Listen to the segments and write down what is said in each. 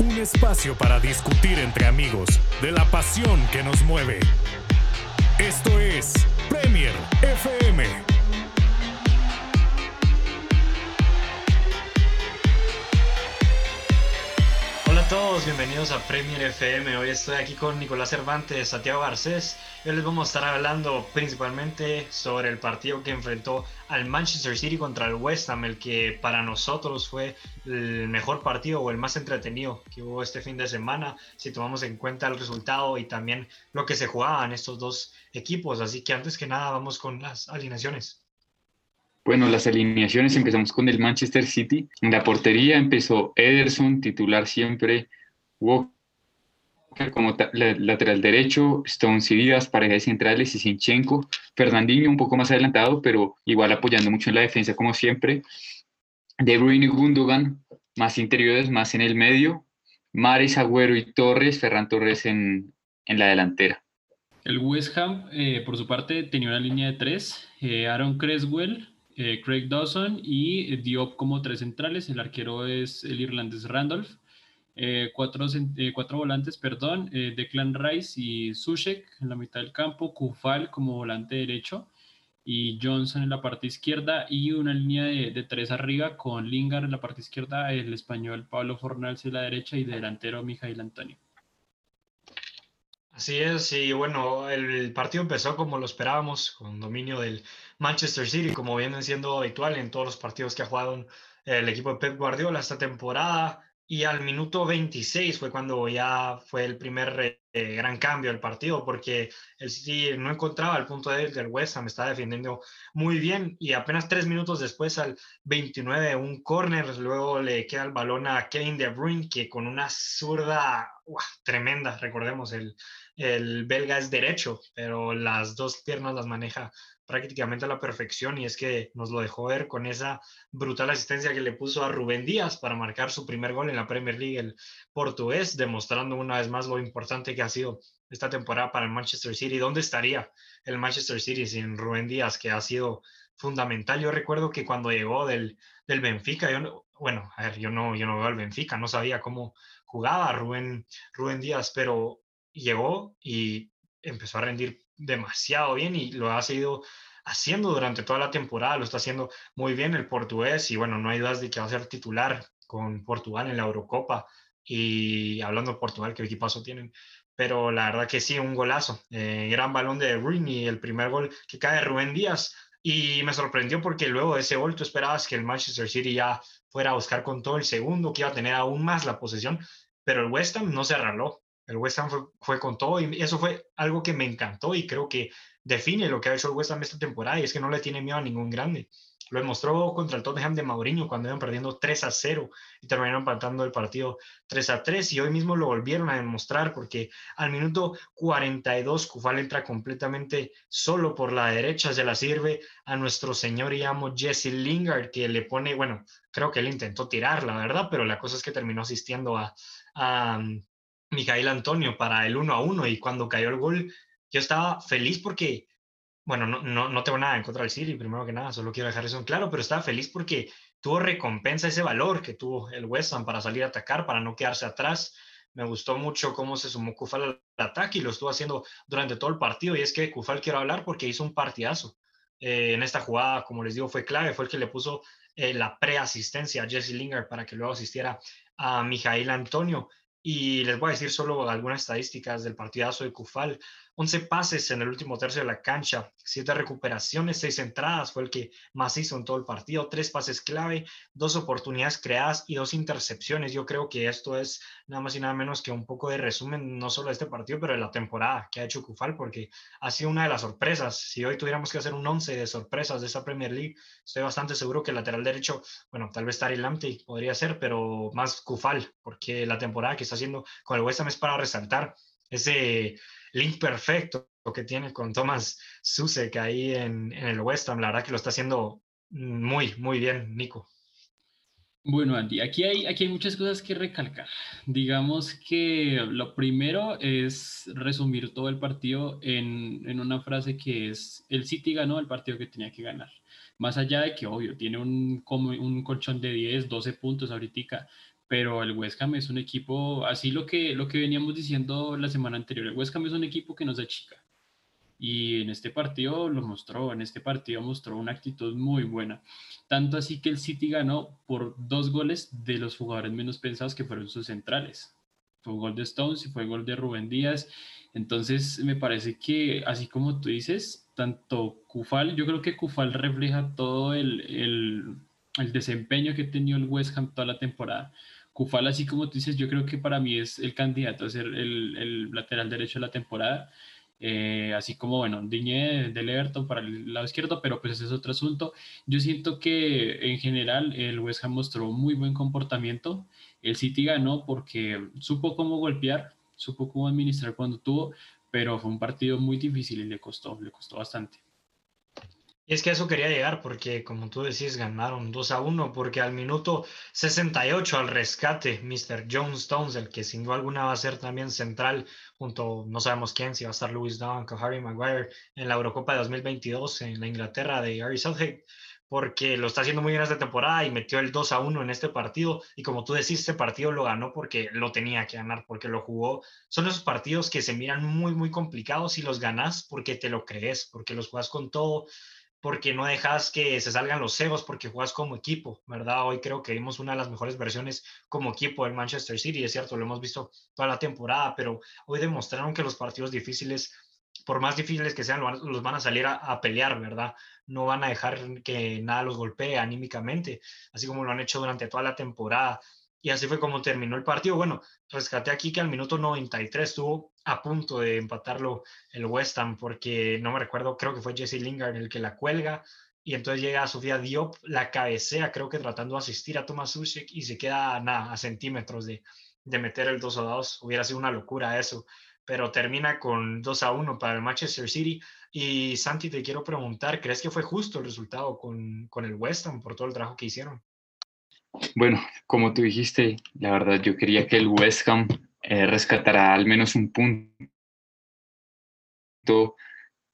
Un espacio para discutir entre amigos de la pasión que nos mueve. Esto es Premier FM. todos, bienvenidos a Premier FM. Hoy estoy aquí con Nicolás Cervantes, Santiago Garcés. Hoy les vamos a estar hablando principalmente sobre el partido que enfrentó al Manchester City contra el West Ham, el que para nosotros fue el mejor partido o el más entretenido que hubo este fin de semana, si tomamos en cuenta el resultado y también lo que se jugaban estos dos equipos. Así que antes que nada, vamos con las alineaciones. Bueno, las alineaciones empezamos con el Manchester City. En la portería empezó Ederson, titular siempre, Walker como lateral derecho, Stones y Díaz, parejas centrales y Sinchenko, Fernandinho un poco más adelantado, pero igual apoyando mucho en la defensa como siempre, De Bruyne y Gundogan, más interiores, más en el medio, Mares, Agüero y Torres, Ferran Torres en, la delantera. El West Ham, eh, por su parte, tenía una línea de tres, eh, Aaron Creswell, eh, Craig Dawson y Diop como tres centrales. El arquero es el irlandés Randolph. Eh, cuatro, eh, cuatro, volantes, perdón, Declan Rice y Sushek en la mitad del campo, Kufal como volante derecho y Johnson en la parte izquierda y una línea de, tres arriba con Lingard en la parte izquierda, el español Pablo Fornals en la derecha y delantero Mijail Antonio. Así es, y bueno, el partido empezó como lo esperábamos, con dominio del Manchester City, como viene siendo habitual en todos los partidos que ha jugado el equipo de Pep Guardiola esta temporada. Y al minuto 26 fue cuando ya fue el primer eh, gran cambio del partido, porque el City no encontraba el punto débil del West Ham, estaba defendiendo muy bien y apenas tres minutos después, al 29, un córner, luego le queda el balón a Kevin De Bruyne, que con una zurda tremenda, recordemos, el, el belga es derecho, pero las dos piernas las maneja prácticamente a la perfección y es que nos lo dejó ver con esa brutal asistencia que le puso a Rubén Díaz para marcar su primer gol en la Premier League, el portugués, demostrando una vez más lo importante que ha sido esta temporada para el Manchester City. ¿Dónde estaría el Manchester City sin Rubén Díaz, que ha sido fundamental? Yo recuerdo que cuando llegó del, del Benfica, yo, bueno, a ver, yo no, yo no veo al Benfica, no sabía cómo jugaba Rubén, Rubén Díaz, pero llegó y empezó a rendir demasiado bien y lo ha seguido haciendo durante toda la temporada, lo está haciendo muy bien el portugués y bueno, no hay dudas de que va a ser titular con Portugal en la Eurocopa y hablando de Portugal, qué equipazo tienen, pero la verdad que sí, un golazo, eh, gran balón de Rooney el primer gol que cae Rubén Díaz y me sorprendió porque luego de ese gol tú esperabas que el Manchester City ya fuera a buscar con todo el segundo, que iba a tener aún más la posesión, pero el West Ham no se arregló, el West Ham fue, con todo y eso fue algo que me encantó y creo que define lo que ha hecho el West Ham esta temporada y es que no le tiene miedo a ningún grande. Lo demostró contra el Tottenham de Mourinho cuando iban perdiendo 3 a 0 y terminaron empatando el partido 3 a 3 y hoy mismo lo volvieron a demostrar porque al minuto 42 Kufal entra completamente solo por la derecha, se la sirve a nuestro señor y amo Jesse Lingard que le pone, bueno, creo que él intentó tirar, la verdad, pero la cosa es que terminó asistiendo a, a Mijail Antonio para el 1 a 1 y cuando cayó el gol yo estaba feliz porque, bueno, no, no, no tengo nada en contra del City, primero que nada, solo quiero dejar eso claro, pero estaba feliz porque tuvo recompensa ese valor que tuvo el West Ham para salir a atacar, para no quedarse atrás. Me gustó mucho cómo se sumó Kufal al ataque y lo estuvo haciendo durante todo el partido. Y es que Kufal quiero hablar porque hizo un partidazo. Eh, en esta jugada, como les digo, fue clave, fue el que le puso eh, la preasistencia a Jesse Lingard para que luego asistiera a Mijail Antonio. Y les voy a decir solo algunas estadísticas del partidazo de Kufal. 11 pases en el último tercio de la cancha, 7 recuperaciones, 6 entradas, fue el que más hizo en todo el partido, 3 pases clave, 2 oportunidades creadas y 2 intercepciones. Yo creo que esto es nada más y nada menos que un poco de resumen, no solo de este partido, pero de la temporada que ha hecho Kufal, porque ha sido una de las sorpresas. Si hoy tuviéramos que hacer un 11 de sorpresas de esta Premier League, estoy bastante seguro que el lateral derecho, bueno, tal vez Tari Lamptey podría ser, pero más Kufal, porque la temporada que está haciendo con el West Ham es para resaltar ese link perfecto que tiene con Thomas Susek ahí en, en el West Ham. La verdad que lo está haciendo muy, muy bien, Nico. Bueno, Andy, aquí hay, aquí hay muchas cosas que recalcar. Digamos que lo primero es resumir todo el partido en, en, una frase que es, el City ganó el partido que tenía que ganar. Más allá de que, obvio, tiene un, como un colchón de 10, 12 puntos ahorita, pero el West Ham es un equipo, así lo que, lo que veníamos diciendo la semana anterior, el West Ham es un equipo que nos achica. Y en este partido lo mostró, en este partido mostró una actitud muy buena. Tanto así que el City ganó por dos goles de los jugadores menos pensados que fueron sus centrales. Fue un gol de Stones y fue un gol de Rubén Díaz. Entonces me parece que, así como tú dices, tanto Kufal, yo creo que Kufal refleja todo el, el, el desempeño que ha tenido el West Ham toda la temporada Kufal, así como tú dices, yo creo que para mí es el candidato a ser el, el lateral derecho de la temporada. Eh, así como, bueno, Diñé del Everton para el lado izquierdo, pero pues ese es otro asunto. Yo siento que en general el West Ham mostró muy buen comportamiento. El City ganó porque supo cómo golpear, supo cómo administrar cuando tuvo, pero fue un partido muy difícil y le costó, le costó bastante. Es que eso quería llegar porque, como tú decís, ganaron 2 a 1 porque al minuto 68 al rescate, Mr. John Stones, el que sin duda alguna va a ser también central junto, no sabemos quién, si va a estar Louis Dunk o Harry Maguire en la Eurocopa de 2022 en la Inglaterra de Harry Southgate, porque lo está haciendo muy bien esta temporada y metió el 2 a 1 en este partido. Y como tú decís, este partido lo ganó porque lo tenía que ganar, porque lo jugó. Son esos partidos que se miran muy, muy complicados y los ganas porque te lo crees, porque los juegas con todo porque no dejas que se salgan los cebos, porque juegas como equipo, ¿verdad? Hoy creo que vimos una de las mejores versiones como equipo del Manchester City, es cierto, lo hemos visto toda la temporada, pero hoy demostraron que los partidos difíciles, por más difíciles que sean, los van a salir a, pelear, ¿verdad? No van a dejar que nada los golpee anímicamente, así como lo han hecho durante toda la temporada. Y así fue como terminó el partido. Bueno, rescaté aquí que al minuto 93 estuvo a punto de empatarlo el West Ham, porque no me recuerdo, creo que fue Jesse Lingard el que la cuelga. Y entonces llega Sofía Diop, la cabecea, creo que tratando de asistir a Thomas Suchek y se queda nada, a centímetros de, de meter el 2 a 2. Hubiera sido una locura eso, pero termina con 2 a 1 para el Manchester City. Y Santi, te quiero preguntar, ¿crees que fue justo el resultado con, con el West Ham por todo el trabajo que hicieron? Bueno, como tú dijiste, la verdad yo quería que el West Ham eh, rescatara al menos un punto.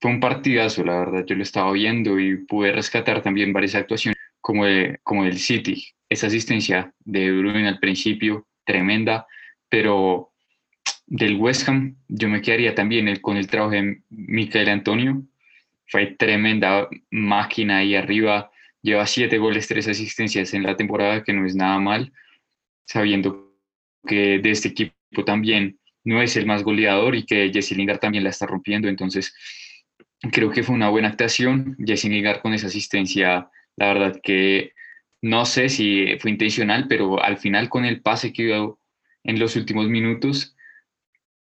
Fue un partidazo, la verdad, yo lo estaba viendo y pude rescatar también varias actuaciones como, como el City. Esa asistencia de Bruin al principio, tremenda, pero del West Ham yo me quedaría también con el trabajo de Michael Antonio. Fue tremenda máquina ahí arriba Lleva siete goles, tres asistencias en la temporada, que no es nada mal, sabiendo que de este equipo también no es el más goleador y que Jesse Lingard también la está rompiendo. Entonces, creo que fue una buena actuación. Jesse Lingard con esa asistencia, la verdad que no sé si fue intencional, pero al final con el pase que dio en los últimos minutos,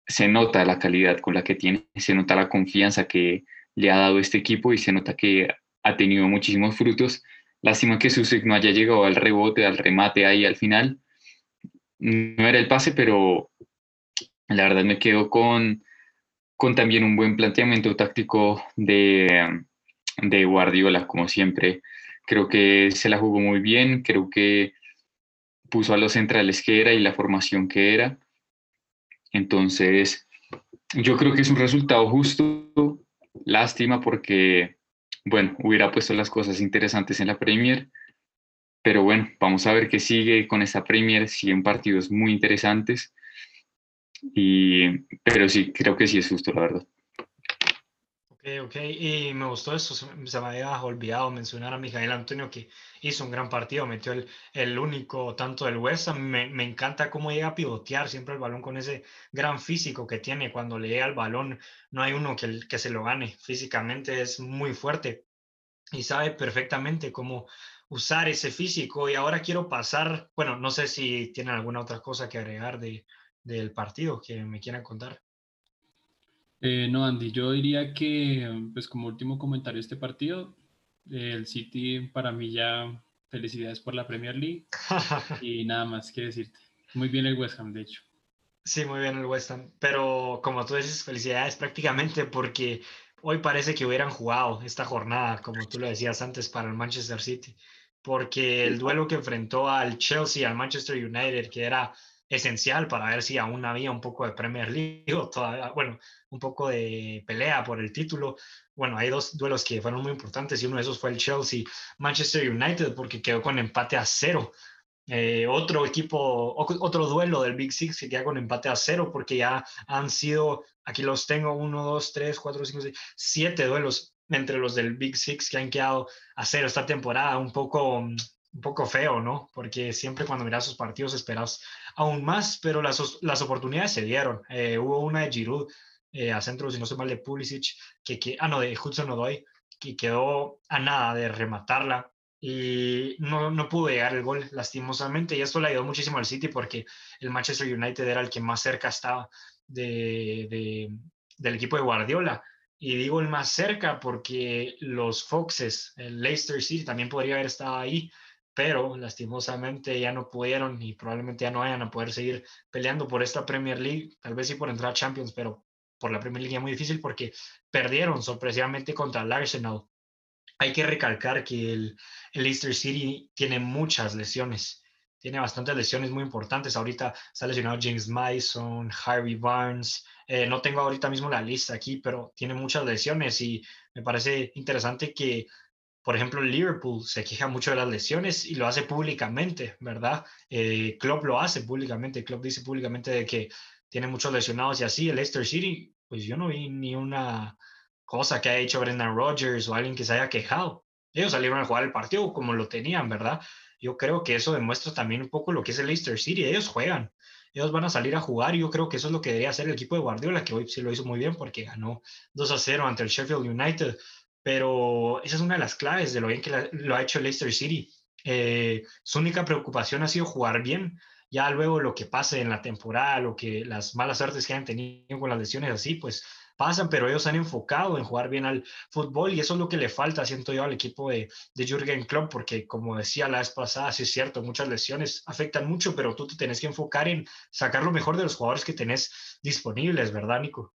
se nota la calidad con la que tiene, se nota la confianza que le ha dado este equipo y se nota que ha tenido muchísimos frutos. Lástima que Susek no haya llegado al rebote, al remate ahí al final. No era el pase, pero la verdad me quedo con, con también un buen planteamiento táctico de, de Guardiola, como siempre. Creo que se la jugó muy bien, creo que puso a los centrales que era y la formación que era. Entonces, yo creo que es un resultado justo. Lástima porque bueno, hubiera puesto las cosas interesantes en la Premier. Pero bueno, vamos a ver qué sigue con esta Premier. Siguen partidos muy interesantes. Y, pero sí, creo que sí es justo, la verdad. Ok, ok. Y me gustó eso. Se me había olvidado mencionar a Mijael Antonio que hizo un gran partido. Metió el, el único tanto del West Me, me, encanta cómo llega a pivotear siempre el balón con ese gran físico que tiene. Cuando le llega el balón, no hay uno que, que se lo gane. Físicamente es muy fuerte y sabe perfectamente cómo usar ese físico. Y ahora quiero pasar, bueno, no sé si tienen alguna otra cosa que agregar de, del partido que me quieran contar. Eh, no, Andy, yo diría que, pues como último comentario de este partido, el City para mí ya felicidades por la Premier League y nada más que decirte. Muy bien el West Ham, de hecho. Sí, muy bien el West Ham, pero como tú dices, felicidades prácticamente porque hoy parece que hubieran jugado esta jornada, como tú lo decías antes, para el Manchester City, porque el duelo que enfrentó al Chelsea, al Manchester United, que era esencial para ver si aún había un poco de Premier League o todavía, bueno, un poco de pelea por el título. Bueno, hay dos duelos que fueron muy importantes y uno de esos fue el Chelsea-Manchester United porque quedó con empate a cero. Eh, otro equipo, otro duelo del Big Six que queda con empate a cero porque ya han sido, aquí los tengo, uno, dos, tres, cuatro, cinco, seis, siete duelos entre los del Big Six que han quedado a cero esta temporada, un poco, un poco feo, ¿no? Porque siempre cuando miras sus partidos esperas aún más, pero las, las oportunidades se dieron. Eh, hubo una de Giroud eh, a centro, si no se mal, de Pulisic, que, que, ah, no, de Hudson Odoi, que quedó a nada de rematarla y no, no pudo llegar el gol lastimosamente y esto le ayudó muchísimo al City porque el Manchester United era el que más cerca estaba de, del equipo de Guardiola. Y digo el más cerca porque los Foxes, el Leicester City también podría haber estado ahí, pero lastimosamente ya no pudieron y probablemente ya no vayan a poder seguir peleando por esta Premier League, tal vez sí por entrar a Champions, pero por la Premier League es muy difícil porque perdieron sorpresivamente contra el Arsenal hay que recalcar que el, Leicester City tiene muchas lesiones. Tiene bastantes lesiones muy importantes. Ahorita está lesionado James Mason, Harvey Barnes. Eh, no tengo ahorita mismo la lista aquí, pero tiene muchas lesiones y me parece interesante que, por ejemplo, Liverpool se queja mucho de las lesiones y lo hace públicamente, ¿verdad? Eh, Klopp lo hace públicamente. Klopp dice públicamente de que tiene muchos lesionados y así. El Leicester City, pues yo no vi ni una cosa que ha hecho Brendan Rodgers o alguien que se haya quejado. Ellos salieron a jugar el partido como lo tenían, ¿verdad? Yo creo que eso demuestra también un poco lo que es el Leicester City. Ellos juegan, ellos van a salir a jugar y yo creo que eso es lo que debería hacer el equipo de Guardiola, que hoy sí lo hizo muy bien porque ganó 2 a 0 ante el Sheffield United. Pero esa es una de las claves de lo bien que lo ha hecho Leicester City. Eh, su única preocupación ha sido jugar bien. Ya luego lo que pase en la temporada, lo que las malas artes que han tenido con las lesiones así, pues pasan, pero ellos han enfocado en jugar bien al fútbol y eso es lo que le falta, siento yo, al equipo de, de Jürgen Klopp, porque como decía la vez pasada, sí es cierto, muchas lesiones afectan mucho, pero tú te tienes que enfocar en sacar lo mejor de los jugadores que tenés disponibles, ¿verdad, Nico?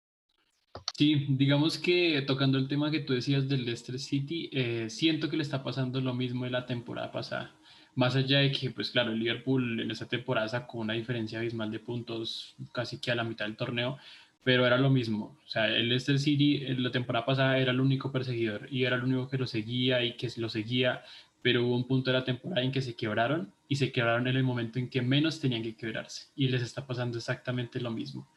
Sí, digamos que tocando el tema que tú decías del Leicester City, eh, siento que le está pasando lo mismo de la temporada pasada. Más allá de que, pues claro, el Liverpool en esta temporada sacó una diferencia abismal de puntos casi que a la mitad del torneo, pero era lo mismo. O sea, el Leicester City en la temporada pasada era el único perseguidor y era el único que lo seguía y que lo seguía, pero hubo un punto de la temporada en que se quebraron y se quebraron en el momento en que menos tenían que quebrarse y les está pasando exactamente lo mismo.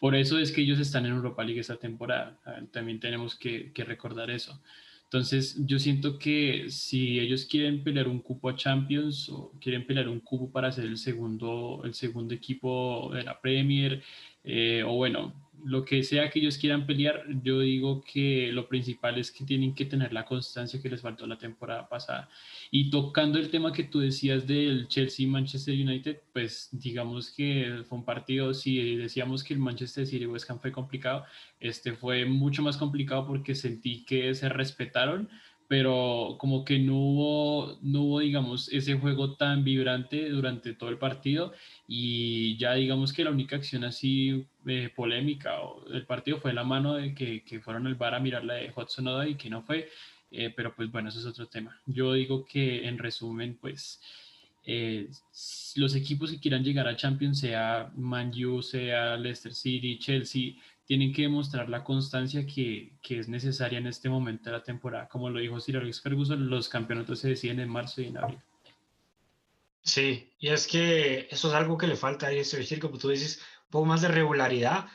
Por eso es que ellos están en Europa League esta temporada. También tenemos que, recordar eso. Entonces, yo siento que si ellos quieren pelear un cupo a Champions o quieren pelear un cupo para ser el segundo, el segundo equipo de la Premier, eh, o bueno, lo que sea que ellos quieran pelear, yo digo que lo principal es que tienen que tener la constancia que les faltó la temporada pasada. Y tocando el tema que tú decías del Chelsea-Manchester United, pues digamos que fue un partido, si decíamos que el Manchester City West Ham fue complicado, este fue mucho más complicado porque sentí que se respetaron pero como que no hubo, no hubo, digamos, ese juego tan vibrante durante todo el partido y ya digamos que la única acción así eh, polémica del partido fue la mano de que, que, fueron al bar a mirar la de Hudson Odoi y que no fue, eh, pero pues bueno, eso es otro tema. Yo digo que en resumen, pues eh, los equipos que quieran llegar a Champions, sea Man U, sea Leicester City, Chelsea, tienen que demostrar la constancia que, que, es necesaria en este momento de la temporada. Como lo dijo Sir Alex Ferguson, los campeonatos se deciden en marzo y en abril. Sí, y es que eso es algo que le falta a decir, como tú dices, un poco más de regularidad,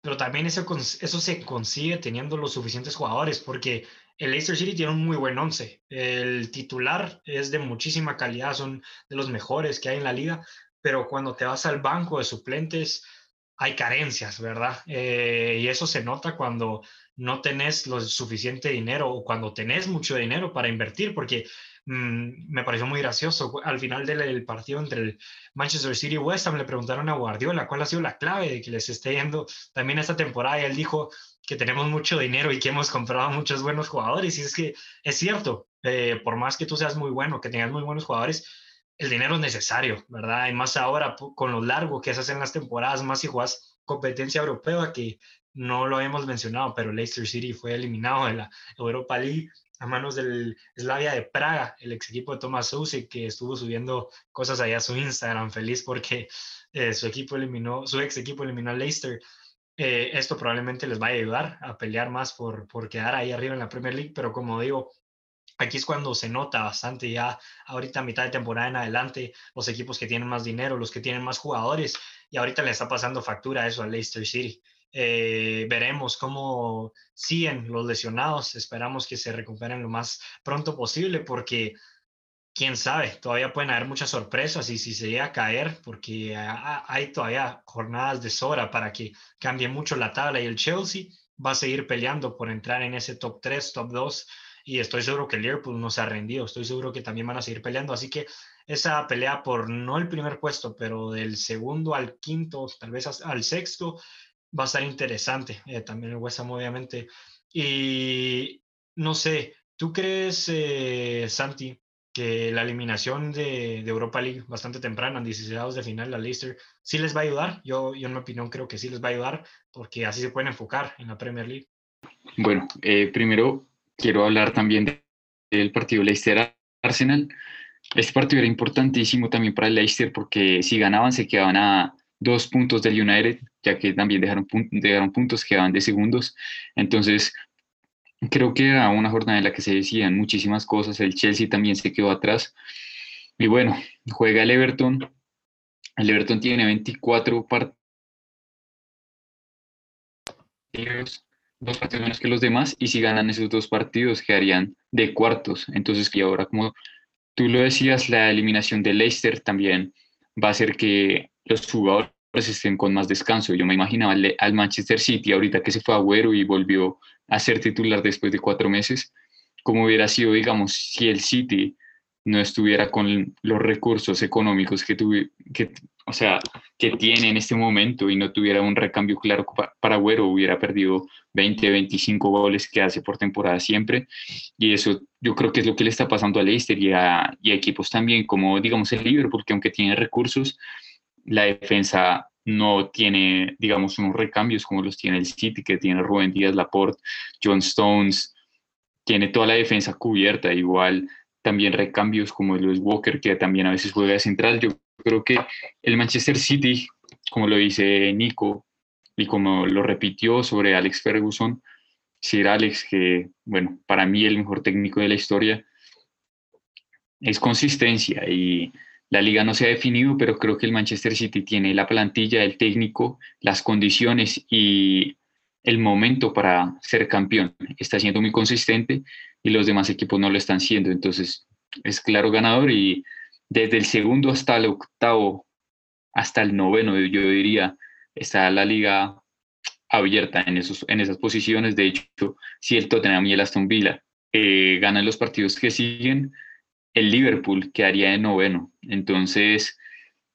pero también eso, eso se consigue teniendo los suficientes jugadores, porque el Leicester City tiene un muy buen once. El titular es de muchísima calidad, son de los mejores que hay en la liga, pero cuando te vas al banco de suplentes, hay carencias, ¿verdad? Eh, y eso se nota cuando no tenés lo suficiente dinero o cuando tenés mucho dinero para invertir, porque mm, me pareció muy gracioso. Al final del, partido entre el Manchester City y West Ham le preguntaron a Guardiola cuál ha sido la clave de que les esté yendo también esta temporada y él dijo que tenemos mucho dinero y que hemos comprado muchos buenos jugadores. Y es que es cierto, eh, por más que tú seas muy bueno, que tengas muy buenos jugadores, el dinero es necesario, ¿verdad? Y más ahora con lo largo que se hacen las temporadas, más si juegas competencia europea, que no lo habíamos mencionado, pero Leicester City fue eliminado de la Europa League a manos del Slavia de Praga, el ex equipo de Thomas Sousa, que estuvo subiendo cosas allá a su Instagram, feliz porque eh, su equipo eliminó, su ex equipo eliminó a Leicester. Eh, esto probablemente les va a ayudar a pelear más por, por quedar ahí arriba en la Premier League, pero como digo, Aquí es cuando se nota bastante ya ahorita mitad de temporada en adelante los equipos que tienen más dinero, los que tienen más jugadores y ahorita le está pasando factura eso a Leicester City. Eh, veremos cómo siguen los lesionados. Esperamos que se recuperen lo más pronto posible porque quién sabe, todavía pueden haber muchas sorpresas y si se llega a caer, porque hay todavía jornadas de sobra para que cambie mucho la tabla y el Chelsea va a seguir peleando por entrar en ese top 3, top 2 y estoy seguro que el Liverpool no se ha rendido, estoy seguro que también van a seguir peleando, así que esa pelea por no el primer puesto, pero del segundo al quinto, tal vez al sexto, va a estar interesante. Eh, también el West Ham, obviamente. Y no sé, ¿tú crees, eh, Santi, que la eliminación de, Europa League bastante temprana, en 16 de final, la Leicester, sí les va a ayudar? Yo, yo, en mi opinión, creo que sí les va a ayudar porque así se pueden enfocar en la Premier League. Bueno, eh, primero quiero hablar también del partido Leicester-Arsenal. Este partido era importantísimo también para el Leicester porque si ganaban se quedaban a dos puntos del United, ya que también dejaron, dejaron puntos, quedaban de segundos. Entonces, creo que era una jornada en la que se decían muchísimas cosas. El Chelsea también se quedó atrás. Y bueno, juega el Everton. El Everton tiene 24 partidos, dos partidos menos que los demás, y si ganan esos dos partidos quedarían de cuartos. Entonces, y ahora, como tú lo decías, la eliminación de Leicester también va a hacer que los jugadores estén con más descanso. Yo me imaginaba al, Manchester City ahorita que se fue a Agüero y volvió a ser titular después de cuatro meses, como hubiera sido, digamos, si el City no estuviera con los recursos económicos que, tuve, que, o sea, que tiene en este momento y no tuviera un recambio claro para Agüero, hubiera perdido 20, 25 goles que hace por temporada siempre. Y eso yo creo que es lo que le está pasando a Leicester y a, y equipos también como, digamos, el Liverpool, porque aunque tiene recursos, la defensa no tiene, digamos, unos recambios como los tiene el City, que tiene Rubén Díaz, Laporte, John Stones, tiene toda la defensa cubierta, igual también recambios como Luis Walker, que también a veces juega de central. Creo que el Manchester City, como lo dice Nico, y como lo repitió sobre Alex Ferguson, Sir Alex, que, bueno, para mí el mejor técnico de la historia, es consistencia y la liga no se ha definido, pero creo que el Manchester City tiene la plantilla, el técnico, las condiciones y el momento para ser campeón. Está siendo muy consistente y los demás equipos no lo están siendo. Entonces es claro ganador y desde el segundo hasta el octavo, hasta el noveno, yo diría, está la liga abierta en, esos, en esas posiciones. De hecho, si el Tottenham y el Aston Villa eh, ganan los partidos que siguen, el Liverpool quedaría de noveno. Entonces,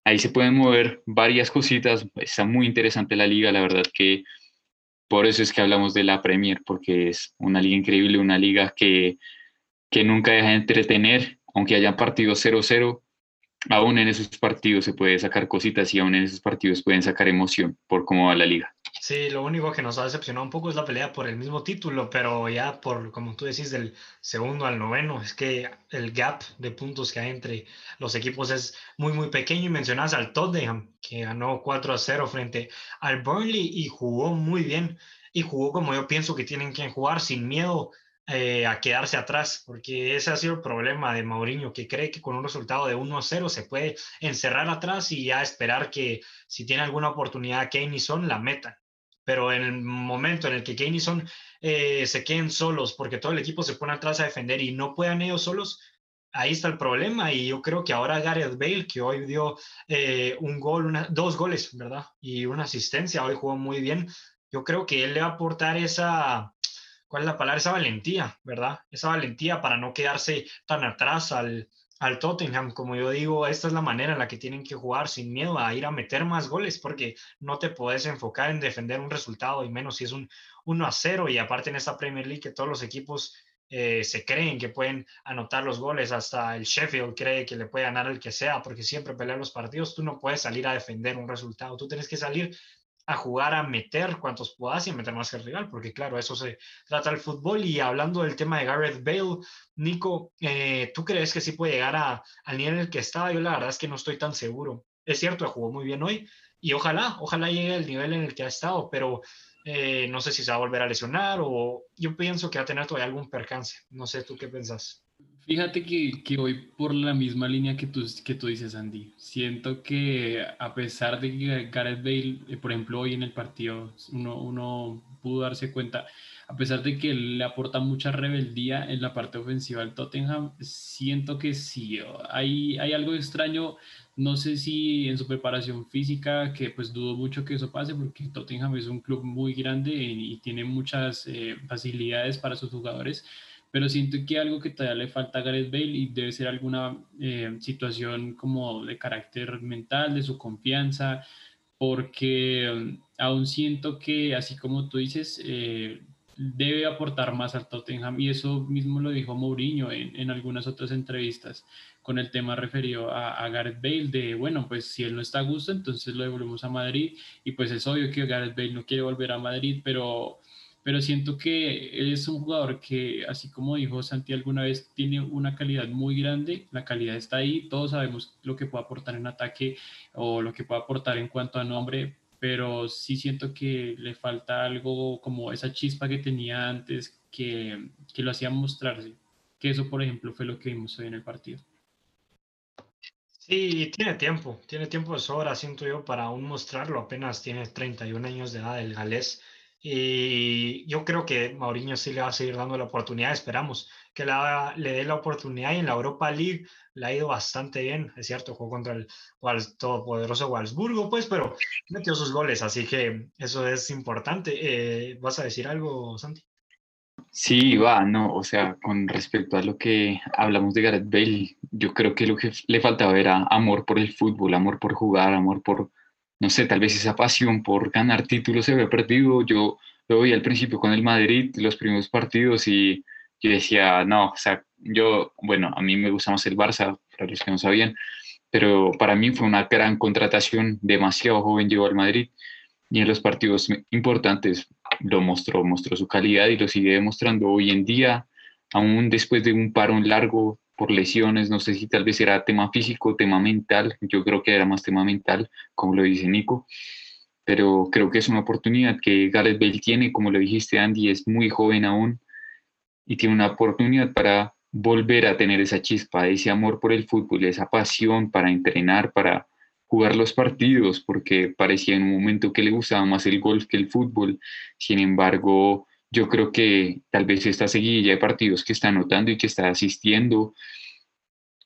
ahí se pueden mover varias cositas. Está muy interesante la liga, la verdad que por eso es que hablamos de la Premier, porque es una liga increíble, una liga que, que nunca deja de entretener, aunque hayan partidos 0-0, aún en esos partidos se puede sacar cositas y aún en esos partidos pueden sacar emoción por cómo va la liga. Sí, lo único que nos ha decepcionado un poco es la pelea por el mismo título, pero ya por, como tú decís, del segundo al noveno, es que el gap de puntos que hay entre los equipos es muy, muy pequeño. Y mencionas al Tottenham, que ganó 4 a 0 frente al Burnley y jugó muy bien. Y jugó como yo pienso que tienen que jugar, sin miedo eh, a quedarse atrás, porque ese ha sido el problema de Mourinho, que cree que con un resultado de 1 a 0 se puede encerrar atrás y ya esperar que si tiene alguna oportunidad Kane y Son la metan. Pero en el momento en el que Kane y Son eh, se queden solos, porque todo el equipo se pone atrás a defender y no puedan ellos solos, ahí está el problema y yo creo que ahora Gareth Bale, que hoy dio eh, un gol, dos goles, ¿verdad? Y una asistencia, hoy jugó muy bien, yo creo que él le va a aportar esa, ¿cuál es la palabra? Esa valentía, ¿verdad? Esa valentía para no quedarse tan atrás al, al Tottenham. Como yo digo, esta es la manera en la que tienen que jugar sin miedo a ir a meter más goles, porque no te puedes enfocar en defender un resultado y menos si es un 1 a 0. Y aparte en esta Premier League todos los equipos eh, se creen que pueden anotar los goles, hasta el Sheffield cree que le puede ganar el que sea, porque siempre pelea los partidos, tú no puedes salir a defender un resultado, tú tienes que salir a jugar a meter cuantos puedas y a meter más que el rival, porque claro, eso se trata el fútbol. Y hablando del tema de Gareth Bale, Nico, eh, ¿tú crees que sí puede llegar a, al nivel en el que estaba? Yo la verdad es que no estoy tan seguro. Es cierto, jugó muy bien hoy y ojalá, ojalá llegue al nivel en el que ha estado, pero eh, no sé si se va a volver a lesionar o yo pienso que va a tener todavía algún percance. No sé, ¿tú qué pensás? Fíjate que, que, voy por la misma línea que tú, que tú dices, Andy. Siento que a pesar de que Gareth Bale, eh, por ejemplo, hoy en el partido, uno, uno pudo darse cuenta, a pesar de que le aporta mucha rebeldía en la parte ofensiva al Tottenham, siento que sí, hay, hay algo extraño, no sé si en su preparación física, que pues dudo mucho que eso pase, porque Tottenham es un club muy grande y, tiene muchas eh, facilidades para sus jugadores, pero siento que algo que todavía le falta a Gareth Bale y debe ser alguna eh, situación como de carácter mental, de su confianza, porque um, aún siento que, así como tú dices, eh, debe aportar más al Tottenham y eso mismo lo dijo Mourinho en, en algunas otras entrevistas con el tema referido a, a, Gareth Bale de, bueno, pues si él no está a gusto, entonces lo devolvemos a Madrid y pues es obvio que Gareth Bale no quiere volver a Madrid, pero, pero siento que es un jugador que, así como dijo Santi alguna vez, tiene una calidad muy grande, la calidad está ahí, todos sabemos lo que puede aportar en ataque o lo que puede aportar en cuanto a nombre, pero sí siento que le falta algo como esa chispa que tenía antes que, que lo hacía mostrarse. Que eso, por ejemplo, fue lo que vimos hoy en el partido. Sí, tiene tiempo, tiene tiempo de sobra, siento yo, para aún mostrarlo. Apenas tiene 31 años de edad el galés. Y yo creo que Mauriño sí le va a seguir dando la oportunidad, esperamos que le dé la oportunidad y en la Europa League le ha ido bastante bien, es cierto, jugó contra el todopoderoso Walsburgo, pues, pero metió sus goles, así que eso es importante. Eh, ¿Vas a decir algo, Santi? Sí, va, no, o sea, con respecto a lo que hablamos de Gareth Bale, yo creo que lo que le faltaba era amor por el fútbol, amor por jugar, amor por, no sé, tal vez esa pasión por ganar títulos se había perdido. Yo lo vi al principio con el Madrid, los primeros partidos, y yo decía, no, o sea, yo, bueno, a mí me gusta más el Barça, para los que no sabían, pero para mí fue una gran contratación, demasiado joven llegó al Madrid y en los partidos importantes lo mostró, mostró su calidad y lo sigue demostrando hoy en día, aún después de un parón largo por lesiones, no sé si tal vez era tema físico, tema mental, yo creo que era más tema mental, como lo dice Nico, pero creo que es una oportunidad que Gareth Bale tiene, como lo dijiste Andy, es muy joven aún y tiene una oportunidad para volver a tener esa chispa, ese amor por el fútbol, esa pasión para entrenar, para jugar los partidos, porque parecía en un momento que le gustaba más el golf que el fútbol. Sin embargo, yo creo que tal vez esta seguidilla de partidos que está anotando y que está asistiendo,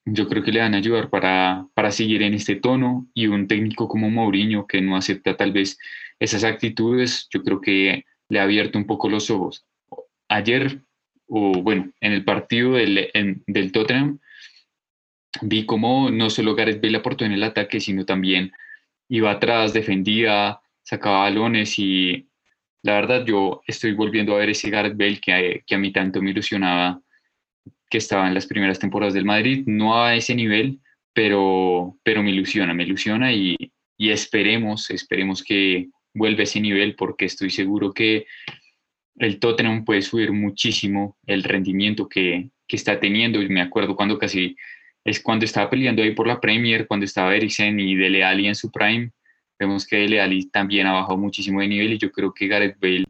yo creo que le van a ayudar para, para seguir en este tono y un técnico como Mourinho que no acepta tal vez esas actitudes, yo creo que le ha abierto un poco los ojos. Ayer, o bueno, en el partido del, del Tottenham, vi cómo no solo Gareth Bale aportó en el ataque, sino también iba atrás, defendía, sacaba balones y la verdad, yo estoy volviendo a ver ese Gareth Bale que, que a mí tanto me ilusionaba, que estaba en las primeras temporadas del Madrid, no a ese nivel, pero, pero me ilusiona, me ilusiona y, y esperemos, esperemos que vuelva a ese nivel porque estoy seguro que el Tottenham puede subir muchísimo el rendimiento que, que está teniendo. Y me acuerdo cuando casi es cuando estaba peleando ahí por la Premier, cuando estaba Eriksen y Dele Alli en su prime, Vemos que Leali también ha bajado muchísimo de nivel y yo creo que Gareth Bale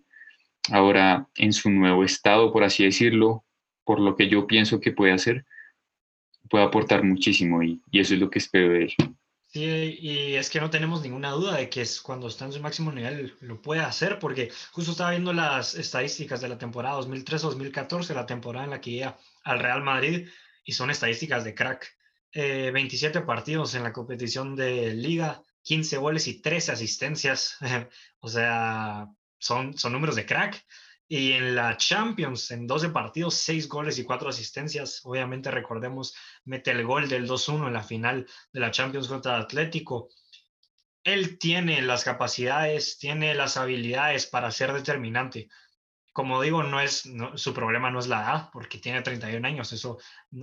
ahora en su nuevo estado, por así decirlo, por lo que yo pienso que puede hacer, puede aportar muchísimo y, y eso es lo que espero de él. Sí, y es que no tenemos ninguna duda de que es cuando está en su máximo nivel lo puede hacer, porque justo estaba viendo las estadísticas de la temporada 2003-2014, la temporada en la que iba al Real Madrid, y son estadísticas de crack. 27 eh, partidos en la competición de liga, 15 goles y 13 asistencias. o sea, son, son números de crack. Y en la Champions, en 12 partidos, 6 goles y 4 asistencias. Obviamente, recordemos, mete el gol del 2-1 en la final de la Champions contra Atlético. Él tiene las capacidades, tiene las habilidades para ser determinante como digo, no es, su problema no es la edad, porque tiene 31 años, eso,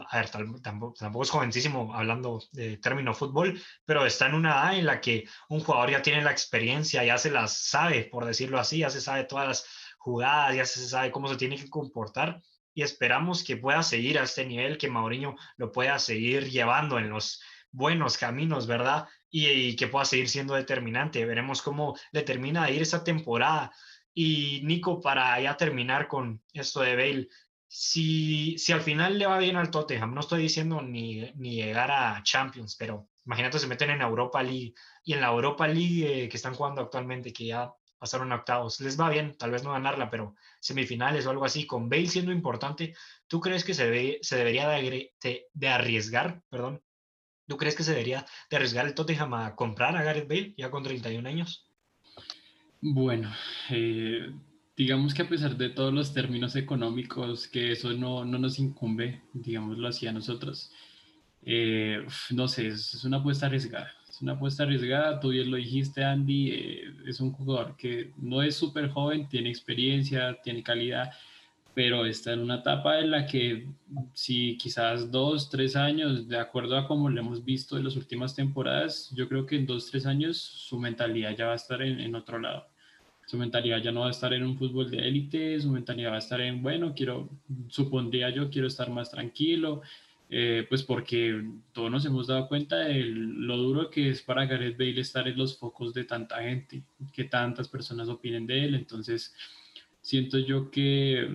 a ver, tampoco, tampoco, es jovencísimo hablando de término fútbol, pero está en una edad en la que un jugador ya tiene la experiencia, ya se las sabe, por decirlo así, ya se sabe todas las jugadas, ya se sabe cómo se tiene que comportar y esperamos que pueda seguir a este nivel, que Mauriño lo pueda seguir llevando en los buenos caminos, ¿verdad? Y, y que pueda seguir siendo determinante. Veremos cómo le termina de ir esa temporada y Nico, para ya terminar con esto de Bale, si, si al final le va bien al Tottenham, no estoy diciendo ni, ni llegar a Champions, pero imagínate se meten en Europa League y en la Europa League eh, que están jugando actualmente, que ya pasaron octavos, les va bien, tal vez no ganarla, pero semifinales o algo así, con Bale siendo importante, ¿tú crees que se, se debería de, de, arriesgar, perdón, ¿Tú crees que se debería de arriesgar el Tottenham a comprar a Gareth Bale ya con 31 años? Bueno, eh, digamos que a pesar de todos los términos económicos, que eso no, no nos incumbe, digámoslo así a nosotros, eh, no sé, es, una apuesta arriesgada. Es una apuesta arriesgada, tú bien lo dijiste, Andy, eh, es un jugador que no es súper joven, tiene experiencia, tiene calidad, pero está en una etapa en la que si quizás dos, tres años, de acuerdo a como lo hemos visto en las últimas temporadas, yo creo que en dos, tres años su mentalidad ya va a estar en, en otro lado. Su mentalidad ya no va a estar en un fútbol de élite, su mentalidad va a estar en, bueno, quiero, supondría yo, quiero estar más tranquilo, eh, pues porque todos nos hemos dado cuenta de lo duro que es para Gareth Bale estar en los focos de tanta gente, que tantas personas opinen de él, entonces siento yo que,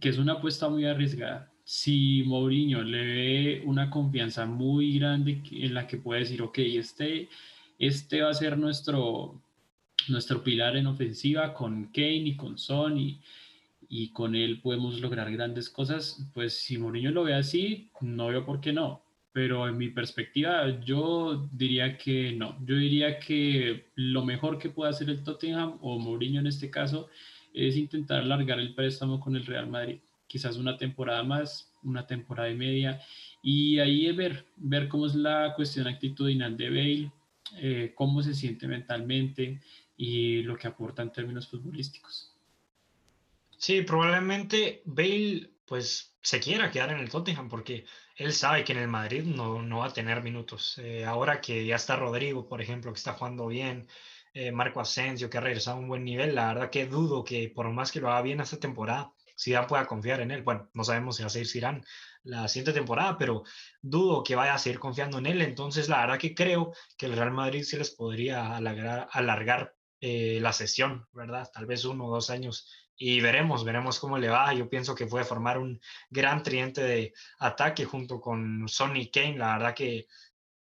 que es una apuesta muy arriesgada. Si Mourinho le ve una confianza muy grande en la que puede decir, ok, este, este va a ser nuestro, nuestro pilar en ofensiva con Kane y con Son y, y, con él podemos lograr grandes cosas, pues si Mourinho lo ve así, no veo por qué no. Pero en mi perspectiva, yo diría que no. Yo diría que lo mejor que puede hacer el Tottenham o Mourinho en este caso es intentar alargar el préstamo con el Real Madrid. Quizás una temporada más, una temporada y media. Y ahí ver, ver cómo es la cuestión actitudinal de Bale, eh, cómo se siente mentalmente, y lo que aporta en términos futbolísticos. Sí, probablemente Bale pues se quiera quedar en el Tottenham porque él sabe que en el Madrid no, no va a tener minutos. Eh, ahora que ya está Rodrigo, por ejemplo, que está jugando bien, eh, Marco Asensio, que ha regresado a un buen nivel, la verdad que dudo que por más que lo haga bien esta temporada, Zidane pueda confiar en él. Bueno, no sabemos si va a seguir Zidane la siguiente temporada, pero dudo que vaya a seguir confiando en él. Entonces, la verdad que creo que el Real Madrid sí les podría alargar, eh, la sesión, ¿verdad? Tal vez uno o dos años y veremos, veremos cómo le va. Yo pienso que puede formar un gran triente de ataque junto con Sonny Kane. La verdad que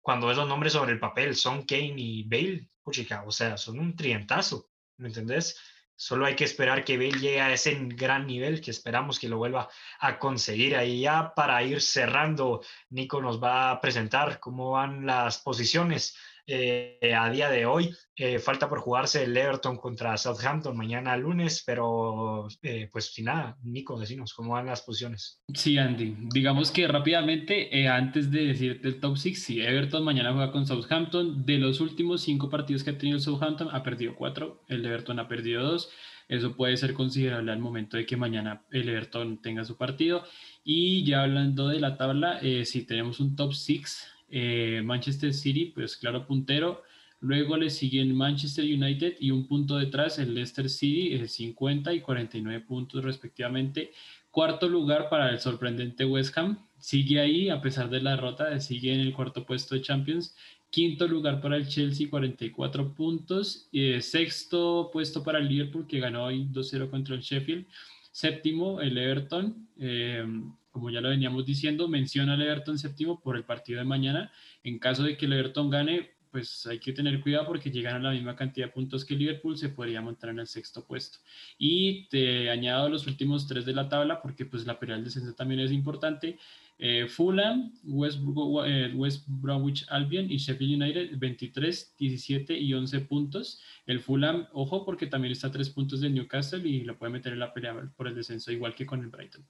cuando ves los nombres sobre el papel, Son Kane y Bale, o sea, son un trientazo, ¿me entendés? Solo hay que esperar que Bale llegue a ese gran nivel que esperamos que lo vuelva a conseguir. Ahí ya para ir cerrando, Nico nos va a presentar cómo van las posiciones eh, a día de hoy. Eh, falta por jugarse el Everton contra Southampton mañana lunes, pero eh, pues sin nada, Nico, decimos cómo van las posiciones. Sí, Andy, digamos que rápidamente, antes de decirte el top 6, sí, Everton mañana juega con Southampton. De los últimos cinco partidos que ha tenido Southampton, ha perdido cuatro, el Everton ha perdido dos. Eso puede ser considerable al momento de que mañana el Everton tenga su partido. Y ya hablando de la tabla, si tenemos un top 6, eh, Manchester City, pues claro, puntero. Luego le siguen Manchester United y un punto detrás el Leicester City, 50 y 49 puntos respectivamente. Cuarto lugar para el sorprendente West Ham. Sigue ahí a pesar de la derrota, sigue en el cuarto puesto de Champions. Quinto lugar para el Chelsea, 44 puntos. Eh, sexto puesto para el Liverpool, que ganó hoy 2-0 contra el Sheffield. Séptimo, el Everton. Eh, como ya lo veníamos diciendo, menciona al Everton séptimo por el partido de mañana. En caso de que el Everton gane, pues hay que tener cuidado porque llegan a la misma cantidad de puntos que Liverpool, se podría montar en el sexto puesto. Y te añado los últimos tres de la tabla porque pues la pelea del descenso también es importante. Eh, Fulham, West, eh, West, Bromwich Albion y Sheffield United 23, 17 y 11 puntos. El Fulham, ojo porque también está a tres puntos de Newcastle y lo puede meter en la pelea por el descenso igual que con el Brighton.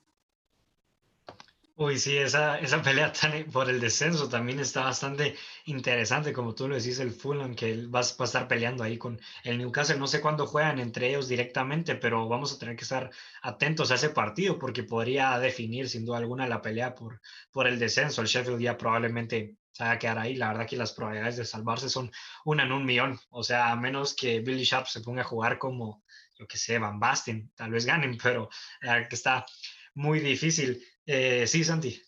Uy, sí, esa, esa pelea por el descenso también está bastante interesante, como tú lo decís, el Fulham, que va, va a estar peleando ahí con el Newcastle. No sé cuándo juegan entre ellos directamente, pero vamos a tener que estar atentos a ese partido porque podría definir sin duda alguna la pelea por, por el descenso. El Sheffield ya probablemente se va a quedar ahí. La verdad que las probabilidades de salvarse son una en un millón. O sea, a menos que Billy Sharp se ponga a jugar como, yo que sé, Van Basten, tal vez ganen, pero que está muy difícil. Eh, sí, Santi.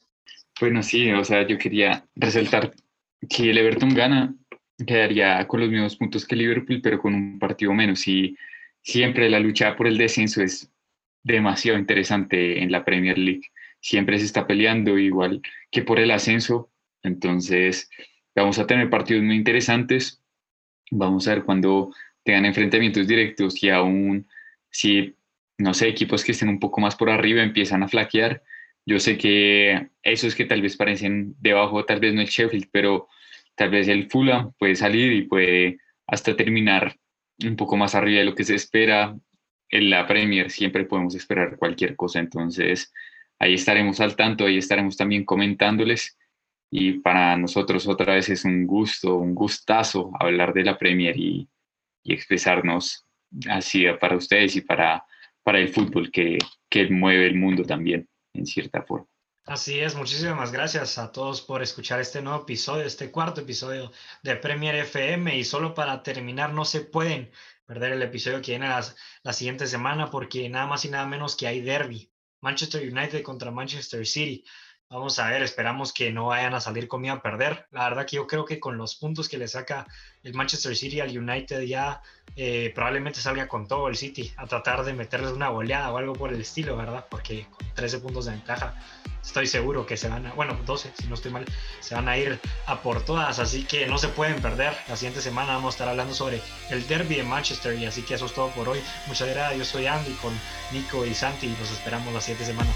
Bueno, sí, o sea, yo quería resaltar que el Everton gana, quedaría con los mismos puntos que Liverpool, pero con un partido menos. Y siempre la lucha por el descenso es demasiado interesante en la Premier League. Siempre se está peleando igual que por el ascenso. Entonces, vamos a tener partidos muy interesantes. Vamos a ver cuando tengan enfrentamientos directos y aún si, no sé, equipos que estén un poco más por arriba empiezan a flaquear. Yo sé que esos que tal vez parecen debajo, tal vez no el Sheffield, pero tal vez el Fulham puede salir y puede hasta terminar un poco más arriba de lo que se espera. En la Premier siempre podemos esperar cualquier cosa, entonces ahí estaremos al tanto, ahí estaremos también comentándoles y para nosotros otra vez es un gusto, un gustazo hablar de la Premier y, y expresarnos así para ustedes y para, para el fútbol que, que mueve el mundo también, en cierta forma. Así es, muchísimas gracias a todos por escuchar este nuevo episodio, este cuarto episodio de Premier FM. Y solo para terminar, no se pueden perder el episodio que viene la, la siguiente semana porque nada más y nada menos que hay derby. Manchester United contra Manchester City. Vamos a ver, esperamos que no vayan a salir conmigo a perder. La verdad que yo creo que con los puntos que le saca el Manchester City al United ya eh, probablemente salga con todo el City a tratar de meterles una goleada o algo por el estilo, ¿verdad? Porque con 13 puntos de ventaja estoy seguro que se van a, bueno, 12 si no estoy mal, se van a ir a por todas, así que no se pueden perder. La siguiente semana vamos a estar hablando sobre el derby de Manchester y así que eso es todo por hoy. Muchas gracias, yo soy Andy con Nico y Santi y nos esperamos la siguiente semana.